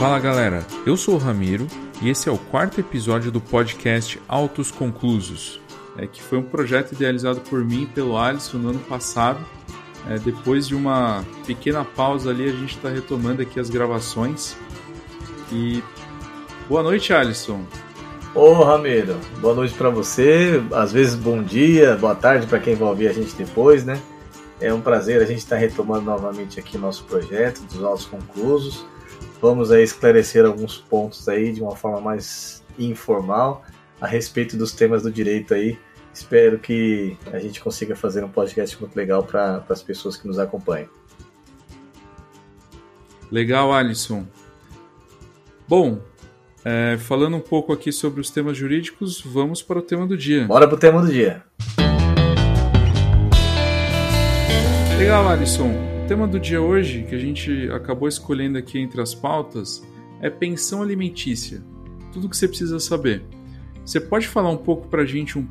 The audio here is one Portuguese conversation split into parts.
Fala galera, eu sou o Ramiro e esse é o quarto episódio do podcast Autos Conclusos, é, que foi um projeto idealizado por mim e pelo Alisson no ano passado. É, depois de uma pequena pausa ali, a gente está retomando aqui as gravações. E boa noite, Alisson. Ô Ramiro, boa noite para você, às vezes bom dia, boa tarde para quem vai ouvir a gente depois, né? É um prazer a gente estar tá retomando novamente aqui nosso projeto dos autos conclusos. Vamos aí esclarecer alguns pontos aí de uma forma mais informal a respeito dos temas do direito aí. Espero que a gente consiga fazer um podcast muito legal para as pessoas que nos acompanham. Legal, Alisson. Bom, é, falando um pouco aqui sobre os temas jurídicos, vamos para o tema do dia. Bora para o tema do dia. Legal, Alisson tema do dia hoje, que a gente acabou escolhendo aqui entre as pautas, é pensão alimentícia. Tudo que você precisa saber. Você pode falar um pouco para a gente um,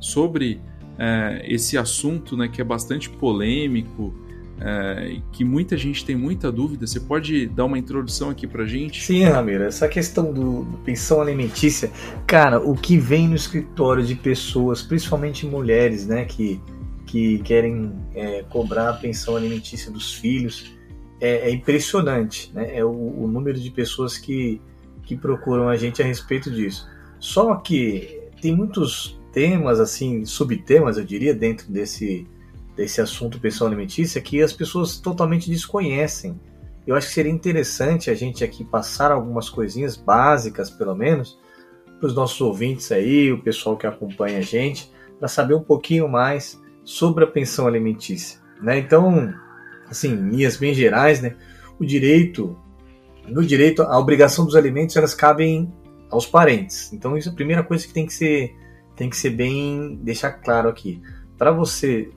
sobre é, esse assunto, né, que é bastante polêmico, é, que muita gente tem muita dúvida. Você pode dar uma introdução aqui para a gente? Sim, Ramiro. Essa questão do, do pensão alimentícia, cara, o que vem no escritório de pessoas, principalmente mulheres, né, que que querem é, cobrar a pensão alimentícia dos filhos. É, é impressionante né? é o, o, número de pessoas que, que procuram a gente a respeito disso. Só que tem muitos temas, assim, subtemas, eu diria, dentro desse, desse assunto pensão alimentícia que as pessoas totalmente desconhecem. Eu acho que seria interessante a gente aqui passar algumas coisinhas básicas, pelo menos, para os nossos ouvintes aí, o pessoal que acompanha a gente, para saber um pouquinho mais sobre a pensão alimentícia. Né? Então, assim, em linhas bem gerais, né, o direito, no direito, a obrigação dos alimentos elas cabem aos parentes. Então, isso é a primeira coisa que tem que ser, tem que ser bem deixar claro aqui. Para você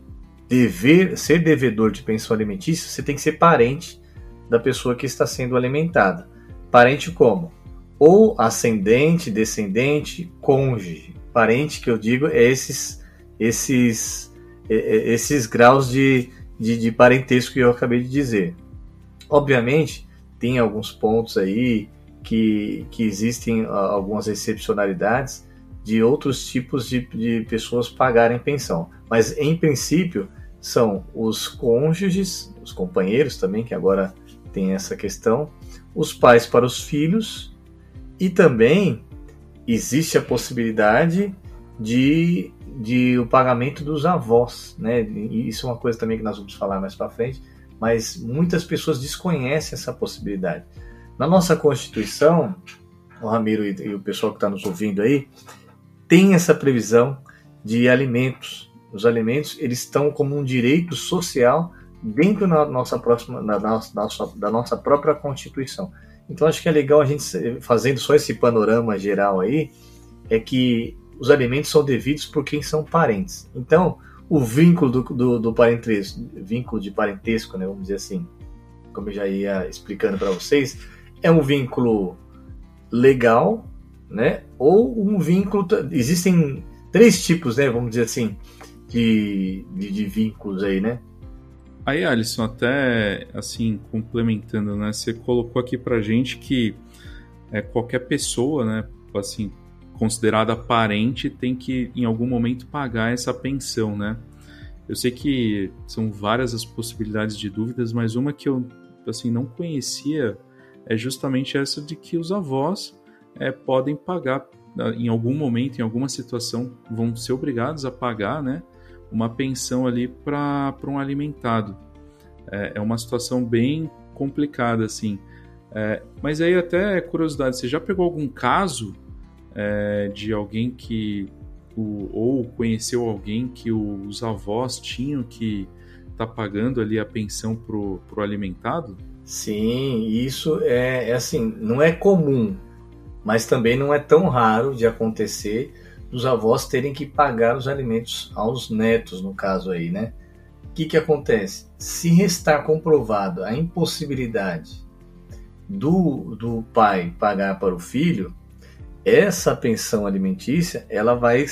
dever ser devedor de pensão alimentícia, você tem que ser parente da pessoa que está sendo alimentada. Parente como? Ou ascendente, descendente, cônjuge. Parente que eu digo é esses esses esses graus de, de, de parentesco que eu acabei de dizer. Obviamente, tem alguns pontos aí que, que existem algumas excepcionalidades de outros tipos de, de pessoas pagarem pensão. Mas, em princípio, são os cônjuges, os companheiros também, que agora tem essa questão, os pais para os filhos e também existe a possibilidade de de o pagamento dos avós, né? E isso é uma coisa também que nós vamos falar mais para frente, mas muitas pessoas desconhecem essa possibilidade. Na nossa Constituição, o Ramiro e, o pessoal que está nos ouvindo aí, tem essa previsão de alimentos. Os alimentos eles estão como um direito social dentro da nossa próxima, da nossa, da nossa própria Constituição. Então acho que é legal a gente fazendo só esse panorama geral aí, é que os alimentos são devidos por quem são parentes. Então, o vínculo do, do, do parentesco, vínculo de parentesco, né, vamos dizer assim, como eu já ia explicando para vocês, é um vínculo legal, né, ou um vínculo. Existem três tipos, né, vamos dizer assim, de, de, de vínculos aí, né? Aí, Alisson, até assim, complementando, né, você colocou aqui pra gente que é, qualquer pessoa, né, assim, considerada parente tem que em algum momento pagar essa pensão, né? Eu sei que são várias as possibilidades de dúvidas, mas uma que eu assim não conhecia é justamente essa de que os avós é, podem pagar em algum momento, em alguma situação, vão ser obrigados a pagar, né, uma pensão ali para um alimentado. É, é, uma situação bem complicada, assim. É, mas aí até curiosidade, você já pegou algum caso é, de alguém que o, ou conheceu alguém que os avós tinham que tá pagando ali a pensão pro, pro alimentado? Sim, isso é, é assim, não é comum, mas também não é tão raro de acontecer dos avós terem que pagar os alimentos aos netos, no caso aí, né? O que, que acontece? Se restar comprovado a impossibilidade do, do pai pagar para o filho, essa pensão alimentícia ela vai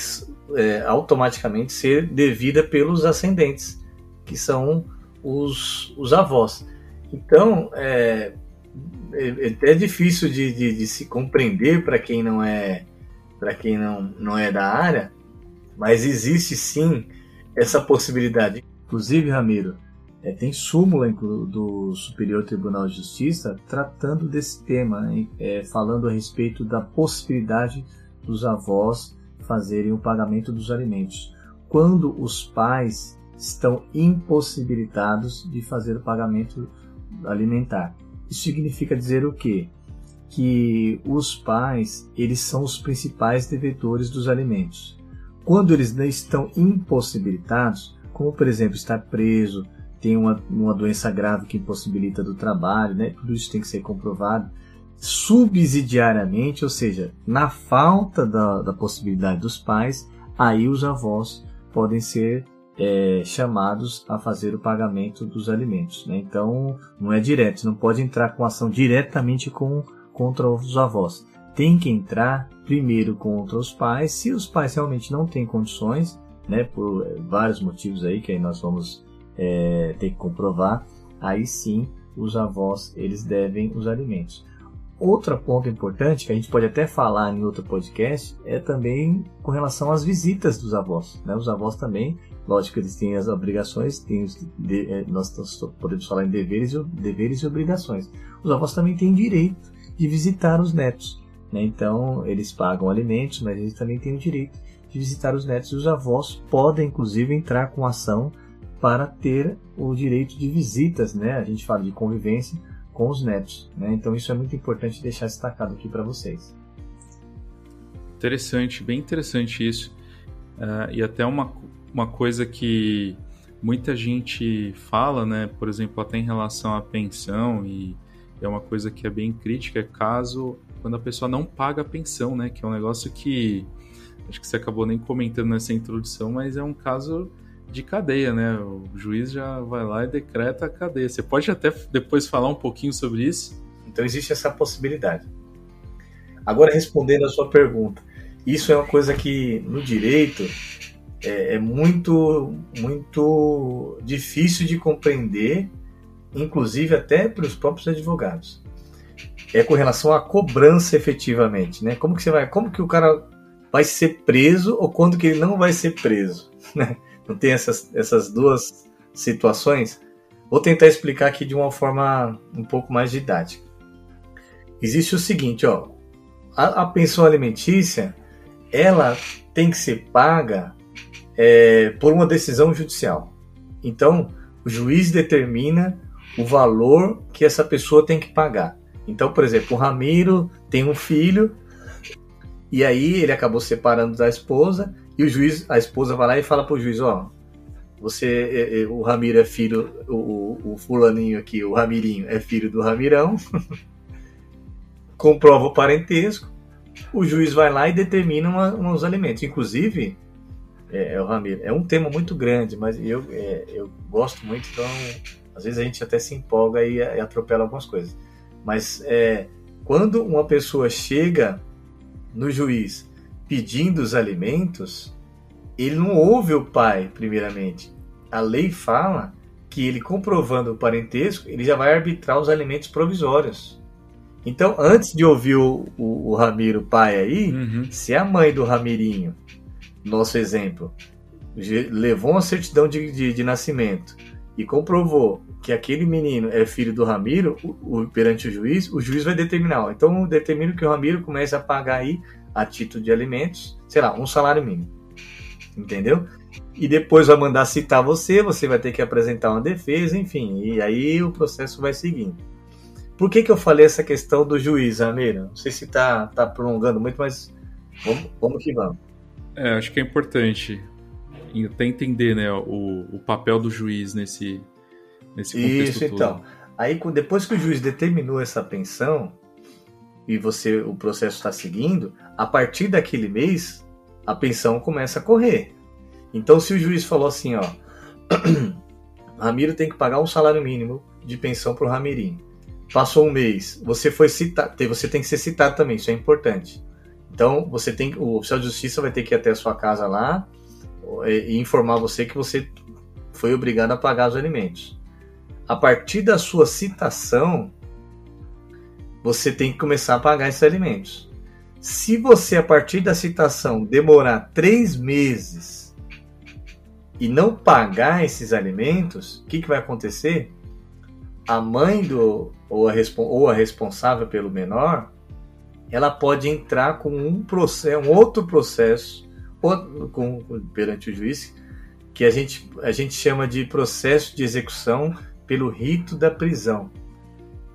é, automaticamente ser devida pelos ascendentes, que são os, os avós. Então, é, é, é difícil de, de, de se compreender para quem não é para quem não, não é da área, mas existe sim essa possibilidade. Inclusive, Ramiro, é, tem súmula do Superior Tribunal de Justiça tratando desse tema, né, é, falando a respeito da possibilidade dos avós fazerem o pagamento dos alimentos. Quando os pais estão impossibilitados de fazer o pagamento alimentar. Isso significa dizer o quê? Que os pais, eles são os principais devedores dos alimentos. Quando eles não estão impossibilitados, como por exemplo estar preso, tem uma, uma doença grave que impossibilita do trabalho, né? tudo isso tem que ser comprovado subsidiariamente, ou seja, na falta da, da possibilidade dos pais, aí os avós podem ser é, chamados a fazer o pagamento dos alimentos. Né? Então, não é direto, não pode entrar com ação diretamente com, contra os avós. Tem que entrar primeiro contra os pais, se os pais realmente não têm condições, né, por vários motivos aí que aí nós vamos é, ter que comprovar, aí sim os avós eles devem os alimentos. Outro ponto importante, que a gente pode até falar em outro podcast, é também com relação às visitas dos avós. Né? Os avós também Lógico eles têm as obrigações, têm os de, é, nós podemos falar em deveres, deveres e obrigações. Os avós também têm direito de visitar os netos. Né? Então, eles pagam alimentos, mas eles também têm o direito de visitar os netos. E os avós podem, inclusive, entrar com ação para ter o direito de visitas. Né? A gente fala de convivência com os netos. Né? Então, isso é muito importante deixar destacado aqui para vocês. Interessante, bem interessante isso. Uh, e até uma, uma coisa que muita gente fala, né, por exemplo, até em relação à pensão, e é uma coisa que é bem crítica, é caso quando a pessoa não paga a pensão, né, que é um negócio que acho que você acabou nem comentando nessa introdução, mas é um caso de cadeia, né? O juiz já vai lá e decreta a cadeia. Você pode até depois falar um pouquinho sobre isso? Então existe essa possibilidade. Agora respondendo a sua pergunta, isso é uma coisa que no direito é, é muito, muito difícil de compreender, inclusive até para os próprios advogados. É com relação à cobrança efetivamente, né? Como que você vai, como que o cara vai ser preso ou quando que ele não vai ser preso, né? Não tem essas, essas duas situações? Vou tentar explicar aqui de uma forma um pouco mais didática. Existe o seguinte, ó, a, a pensão alimentícia, ela tem que ser paga é, por uma decisão judicial. Então, o juiz determina o valor que essa pessoa tem que pagar. Então, por exemplo, o Ramiro tem um filho e aí ele acabou separando da esposa e o juiz, a esposa vai lá e fala para o juiz, ó, você, é, é, o Ramiro é filho, o, o, fulaninho aqui, o Ramirinho é filho do Ramirão, comprova o parentesco, o juiz vai lá e determina uma, uns alimentos. Inclusive, é, é, o Ramiro. É um tema muito grande, mas eu, é, eu gosto muito, então às vezes a gente até se empolga e, e atropela algumas coisas. Mas é, quando uma pessoa chega no juiz pedindo os alimentos, ele não ouve o pai, primeiramente. A lei fala que ele comprovando o parentesco, ele já vai arbitrar os alimentos provisórios. Então, antes de ouvir o, o, o Ramiro pai aí, uhum. se a mãe do Ramirinho nosso exemplo, levou uma certidão de, de, de, nascimento e comprovou que aquele menino é filho do Ramiro, o, o, perante o juiz, o juiz vai determinar. Ó, então, determina que o Ramiro comece a pagar aí, a título de alimentos, sei lá, um salário mínimo. Entendeu? E depois vai mandar citar você, você vai ter que apresentar uma defesa, enfim, e aí o processo vai seguindo. Por que, que eu falei essa questão do juiz, Ramiro? Não sei se está tá prolongando muito, mas vamos, vamos que vamos. É, acho que é importante até entender né, o, o papel do juiz nesse, nesse contexto Isso, todo. então. Aí, depois que o juiz determinou essa pensão e você o processo está seguindo, a partir daquele mês, a pensão começa a correr. Então, se o juiz falou assim, ó, Ramiro tem que pagar um salário mínimo de pensão para o Ramirinho. Passou um mês, você foi citado, você tem que ser citado também, isso é importante. Então, você tem o oficial de justiça vai ter que ir até a sua casa lá e, informar você que você foi obrigado a pagar os alimentos. A partir da sua citação, você tem que começar a pagar esses alimentos. Se você, a partir da citação, demorar três meses e não pagar esses alimentos, o que, que vai acontecer? A mãe do ou a, ou a responsável pelo menor, ela pode entrar com um processo, um outro processo com, perante o juiz, que a gente, a gente chama de processo de execução pelo rito da prisão.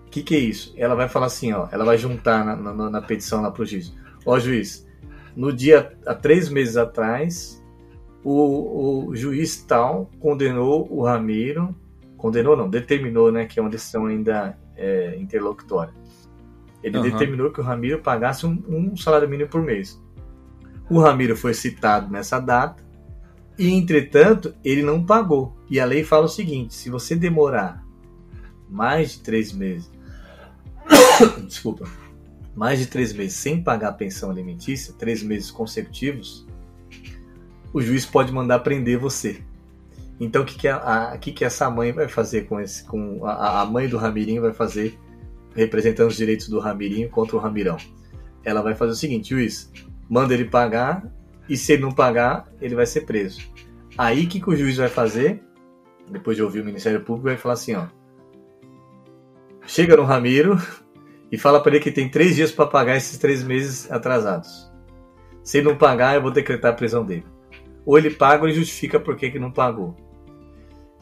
O que, que é isso? Ela vai falar assim, ó, ela vai juntar na, na, na petição lá para o juiz. Ó, juiz, no dia, há três meses atrás, o, o juiz tal condenou o Ramiro, condenou não, determinou, né, que é uma decisão ainda é, interlocutória. Ele uhum. determinou que o Ramiro pagasse um, um salário mínimo por mês. O Ramiro foi citado nessa data e, entretanto, ele não pagou. E a lei fala o seguinte: se você demorar mais de três meses desculpa, mais de três meses sem pagar a pensão alimentícia, três meses consecutivos, o juiz pode mandar prender você. Então, o que, que, a, a, que, que essa mãe vai fazer com esse. Com a, a mãe do Ramirinho vai fazer, representando os direitos do Ramirinho contra o Ramirão? Ela vai fazer o seguinte: juiz, manda ele pagar, e se ele não pagar, ele vai ser preso. Aí, o que, que o juiz vai fazer? Depois de ouvir o Ministério Público, vai falar assim: ó. Chega no Ramiro, e fala para ele que tem três dias para pagar esses três meses atrasados. Se ele não pagar, eu vou decretar a prisão dele. Ou ele paga ou ele justifica por que, que não pagou.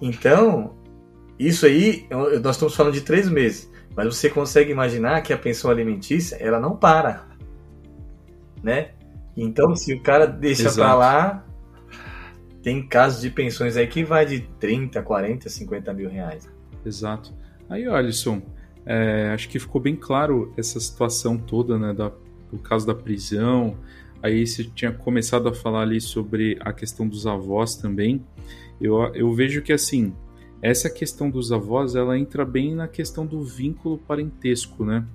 Então, isso aí, nós estamos falando de três meses. Mas você consegue imaginar que a pensão alimentícia, ela não para. Né? Então, se o cara deixa para lá, tem casos de pensões aí que vai de 30, 40, 50 mil reais. Exato. Aí, Alisson, é, acho que ficou bem claro essa situação toda, né, da, do caso da prisão. Aí você tinha começado a falar ali sobre a questão dos avós também. Eu, eu vejo que, assim, essa questão dos avós, ela entra bem na questão do vínculo parentesco, né?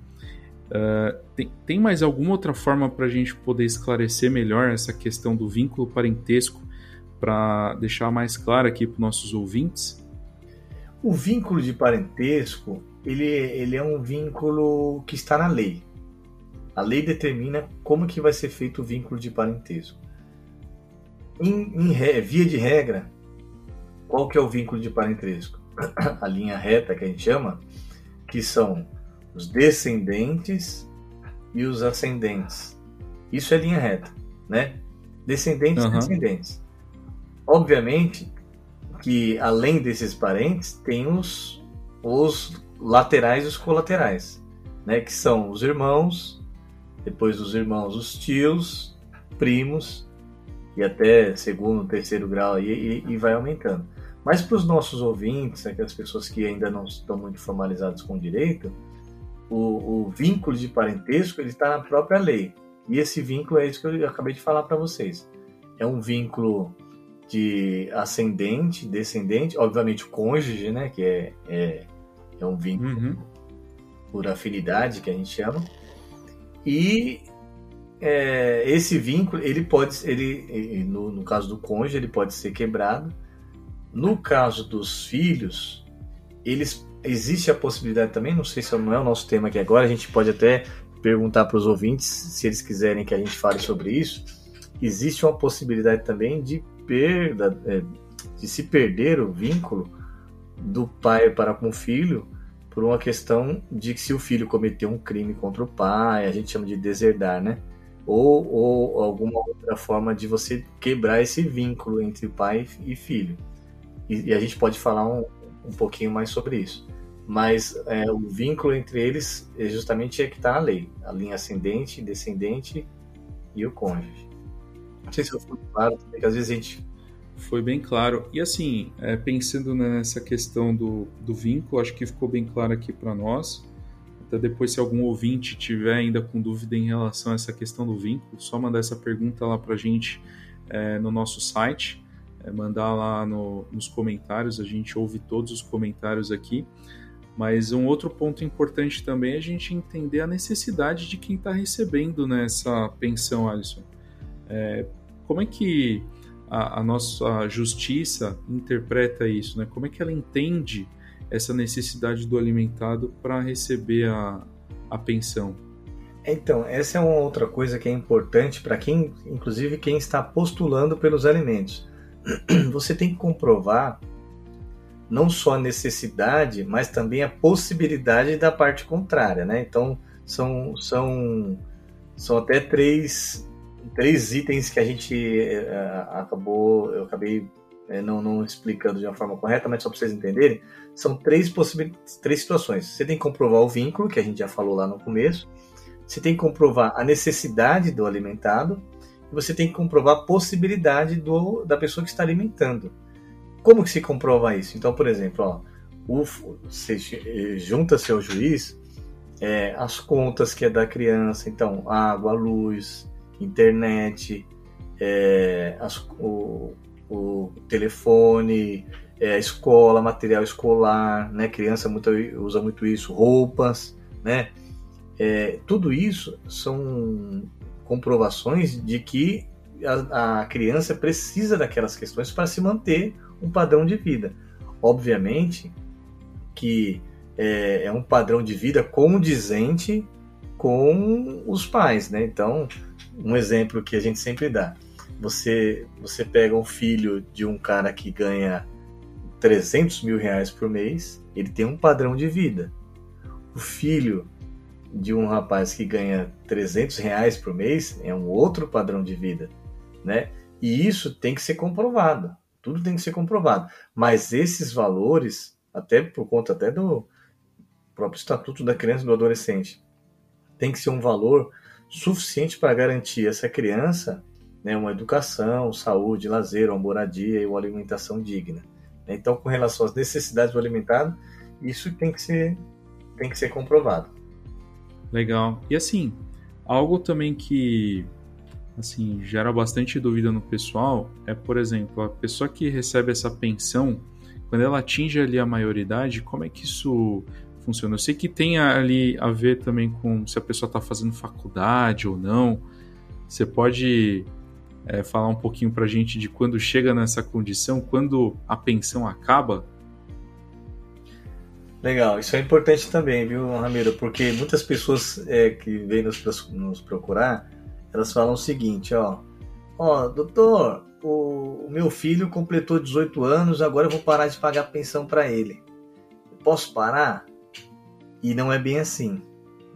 Uh, tem, tem mais alguma outra forma para a gente poder esclarecer melhor essa questão do vínculo parentesco para deixar mais claro aqui para os nossos ouvintes? O vínculo de parentesco ele, ele é um vínculo que está na lei. A lei determina como que vai ser feito o vínculo de parentesco. Em, em via de regra, qual que é o vínculo de parentesco? A linha reta que a gente chama, que são os descendentes e os ascendentes. Isso é linha reta, né? Descendentes e uhum. descendentes. Obviamente que além desses parentes tem os, os laterais e os colaterais, né? Que são os irmãos, depois os irmãos, os tios, primos e até segundo, terceiro grau e, e, e vai aumentando. Mas para os nossos ouvintes, aquelas pessoas que ainda não estão muito formalizados com o direito, o, o vínculo de parentesco ele está na própria lei. E esse vínculo é isso que eu acabei de falar para vocês. É um vínculo de ascendente, descendente, obviamente o cônjuge, né, que é, é é um vínculo uhum. por afinidade que a gente chama. E é, esse vínculo, ele pode, ele, no, no caso do cônjuge, ele pode ser quebrado. No caso dos filhos, eles existe a possibilidade também, não sei se não é o nosso tema aqui agora, a gente pode até perguntar para os ouvintes se eles quiserem que a gente fale sobre isso. Existe uma possibilidade também de perda, é, de se perder o vínculo do pai para com o filho por uma questão de que se o filho cometeu um crime contra o pai, a gente chama de deserdar, né? Ou, ou alguma outra forma de você quebrar esse vínculo entre pai e filho. E, e a gente pode falar um, um pouquinho mais sobre isso. Mas é, o vínculo entre eles é justamente é que está na lei. A linha ascendente, descendente e o cônjuge. Não sei se eu fui claro, porque às vezes a gente foi bem claro. E assim, é, pensando nessa questão do, do vínculo, acho que ficou bem claro aqui para nós. Até depois, se algum ouvinte tiver ainda com dúvida em relação a essa questão do vínculo, só mandar essa pergunta lá para a gente é, no nosso site, é, mandar lá no, nos comentários, a gente ouve todos os comentários aqui. Mas um outro ponto importante também é a gente entender a necessidade de quem está recebendo nessa né, pensão, Alisson. É, como é que a, a nossa justiça interpreta isso, né? Como é que ela entende essa necessidade do alimentado para receber a, a pensão? Então, essa é uma outra coisa que é importante para quem, inclusive quem está postulando pelos alimentos. Você tem que comprovar não só a necessidade, mas também a possibilidade da parte contrária, né? Então, são, são, são até três, três itens que a gente uh, acabou, eu acabei uh, não, não explicando de uma forma correta, mas só para vocês entenderem, são três possibilidades, três situações. Você tem que comprovar o vínculo, que a gente já falou lá no começo, você tem que comprovar a necessidade do alimentado, e você tem que comprovar a possibilidade do, da pessoa que está alimentando. Como que se comprova isso? Então, por exemplo, ó, o, você junta seu juiz é, as contas que é da criança, então água, luz, internet, é, as, o, o, telefone, é, escola, material escolar, né? Criança muito, usa muito isso, roupas, né? É, tudo isso são comprovações de que a, a criança precisa daquelas questões para se manter um padrão de vida. Obviamente que é, é um padrão de vida condizente com os pais, né? Então, um exemplo que a gente sempre dá. Você, você pega um filho de um cara que ganha 300 mil reais por mês, ele tem um padrão de vida. O filho de um rapaz que ganha 300 reais por mês é um outro padrão de vida, né? E isso tem que ser comprovado. Tudo tem que ser comprovado. Mas esses valores, até por conta até do, próprio Estatuto da Criança e do Adolescente, tem que ser um valor suficiente para garantir essa criança né, uma educação, saúde, lazer, uma moradia e uma alimentação digna. Então, com relação às necessidades do alimentado, isso tem que ser, tem que ser comprovado. Legal. E assim, algo também que assim gera bastante dúvida no pessoal é, por exemplo, a pessoa que recebe essa pensão, quando ela atinge ali a maioridade, como é que isso funciona. Eu sei que tem ali a ver também com se a pessoa está fazendo faculdade ou não. Você pode é, falar um pouquinho para a gente de quando chega nessa condição, quando a pensão acaba? Legal, isso é importante também, viu, Ramiro? Porque muitas pessoas é, que vêm nos, nos, procurar, elas falam o seguinte, ó, ó, doutor, o, o meu filho completou 18 anos, agora eu vou parar de pagar pensão para ele. Posso parar? E não é bem assim,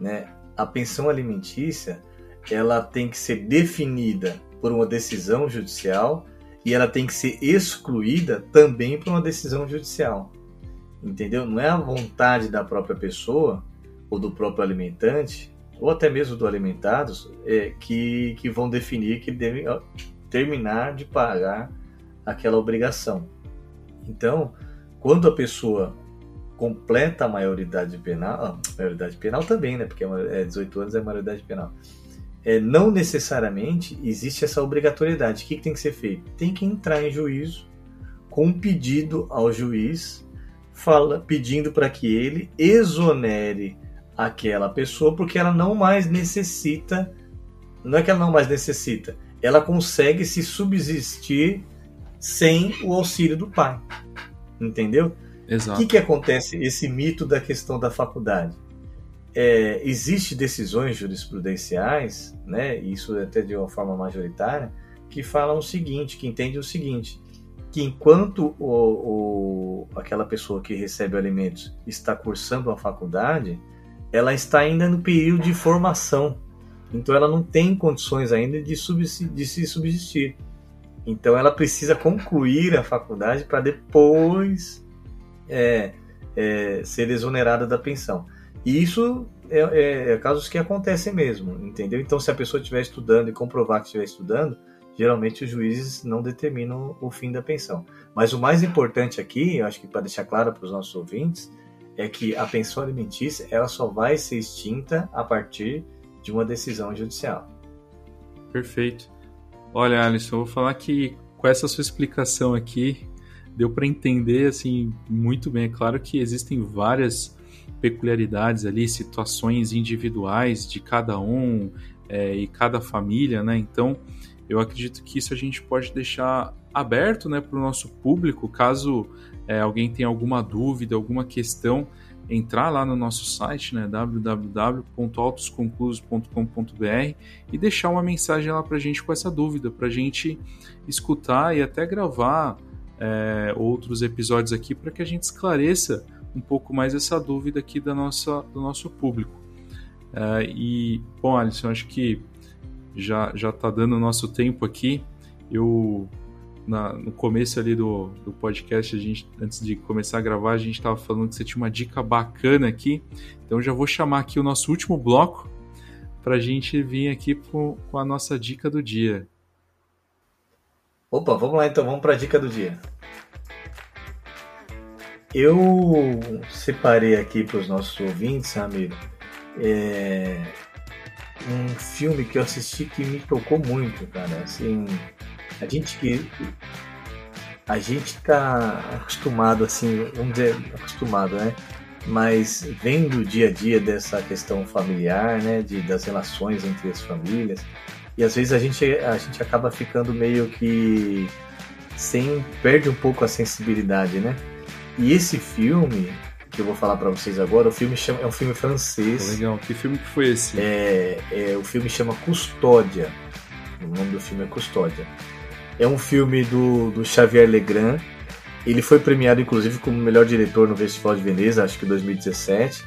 né? A pensão alimentícia, ela tem que ser definida por uma decisão judicial e ela tem que ser excluída também por uma decisão judicial. Entendeu? Não é a vontade da própria pessoa ou do próprio alimentante ou até mesmo do alimentado é, que, que vão definir que deve terminar de pagar aquela obrigação. Então, quando a pessoa completa a maioridade penal, a maioridade penal também, né? Porque é 18 anos é maioridade penal. É, não necessariamente existe essa obrigatoriedade. O que, que tem que ser feito? Tem que entrar em juízo com um pedido ao juiz, fala, pedindo para que ele exonere aquela pessoa, porque ela não mais necessita. Não é que ela não mais necessita, ela consegue se subsistir sem o auxílio do pai. Entendeu? Exato. O que, que acontece esse mito da questão da faculdade? É, existe decisões jurisprudenciais, né, isso até de uma forma majoritária, que falam o seguinte, que entendem o seguinte, que enquanto o, o, aquela pessoa que recebe alimentos está cursando a faculdade, ela está ainda no período de formação. Então ela não tem condições ainda de, de se subsistir. Então ela precisa concluir a faculdade para depois é, é, ser exonerada da pensão. E isso é, é, é, casos que acontecem mesmo, entendeu? Então, se a pessoa estiver estudando e comprovar que estiver estudando, geralmente os juízes não determinam o fim da pensão. Mas o mais importante aqui, eu acho que para deixar claro para os nossos ouvintes, é que a pensão alimentícia ela só vai ser extinta a partir de uma decisão judicial. Perfeito. Olha, Alisson, eu vou falar que com essa sua explicação aqui, deu para entender assim muito bem. É claro que existem várias peculiaridades ali, situações individuais de cada um é, e cada família, né? Então, eu acredito que isso a gente pode deixar aberto, né, para o nosso público, caso é, alguém tenha alguma dúvida, alguma questão, entrar lá no nosso site, né, www.autosconclusos.com.br e deixar uma mensagem lá para a gente com essa dúvida, para a gente escutar e até gravar é, outros episódios aqui para que a gente esclareça um pouco mais essa dúvida aqui da nossa, do nosso público. É, e, bom, Alisson, acho que já já está dando o nosso tempo aqui. Eu na, no começo ali do, do podcast, a gente, antes de começar a gravar, a gente estava falando que você tinha uma dica bacana aqui. Então já vou chamar aqui o nosso último bloco para a gente vir aqui com, com a nossa dica do dia. Opa, vamos lá então, vamos para a dica do dia. Eu separei aqui para os nossos ouvintes, amigo, é, um filme que eu assisti que me tocou muito, cara. Assim, a gente que a gente tá acostumado assim, vamos dizer, acostumado, né? Mas vendo o dia a dia dessa questão familiar, né, de, das relações entre as famílias, e às vezes a gente, a gente acaba ficando meio que sem perde um pouco a sensibilidade, né? E esse filme que eu vou falar para vocês agora, o filme chama, é um filme francês. Legal. Que filme que foi esse? É, é o filme chama Custódia. O nome do filme é Custódia. É um filme do, do Xavier Legrand. Ele foi premiado, inclusive, como melhor diretor no Festival de Veneza, acho que 2017.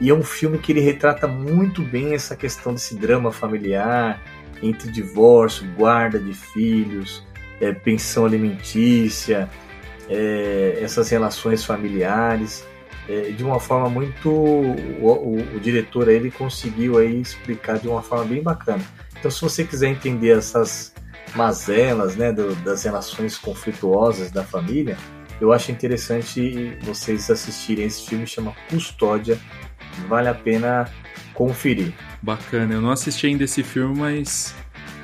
E é um filme que ele retrata muito bem essa questão desse drama familiar, entre divórcio, guarda de filhos, é, pensão alimentícia, é, essas relações familiares. É, de uma forma muito. O, o, o, diretor ele conseguiu aí explicar de uma forma bem bacana. Então, se você quiser entender essas mazelas, né, do, das relações conflituosas da família, eu acho interessante vocês assistirem esse filme, chama Custódia, vale a pena conferir. Bacana, eu não assisti ainda esse filme, mas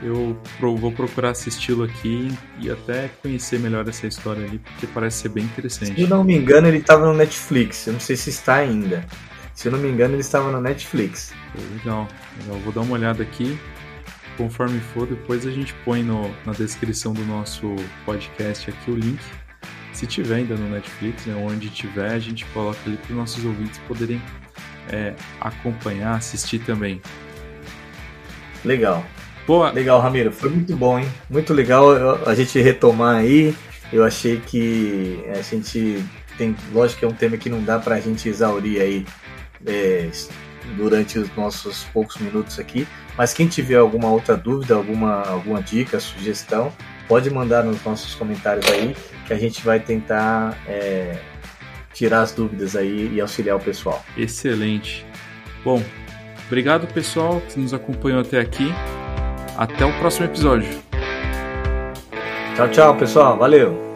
eu vou procurar assisti-lo aqui e até conhecer melhor essa história ali, porque parece ser bem interessante. Se eu não me engano, ele estava no Netflix, eu não sei se está ainda. Se eu não me engano, ele estava no Netflix. Pô, legal, legal, vou dar uma olhada aqui conforme for, depois a gente põe no, na descrição do nosso podcast aqui o link. Se tiver ainda no Netflix, né, onde tiver, a gente coloca ali para os nossos ouvintes poderem é, acompanhar, assistir também. Legal. Boa. Legal, Ramiro. Foi muito bom, hein? Muito legal a gente retomar aí. Eu achei que a gente tem, lógico que é um tema que não dá para a gente exaurir aí é, durante os nossos poucos minutos aqui. Mas quem tiver alguma outra dúvida, alguma, alguma dica, sugestão, pode mandar nos nossos comentários aí, que a gente vai tentar é, tirar as dúvidas aí e auxiliar o pessoal. Excelente. Bom, obrigado pessoal que nos acompanhou até aqui. Até o próximo episódio. Tchau, tchau, pessoal. Valeu.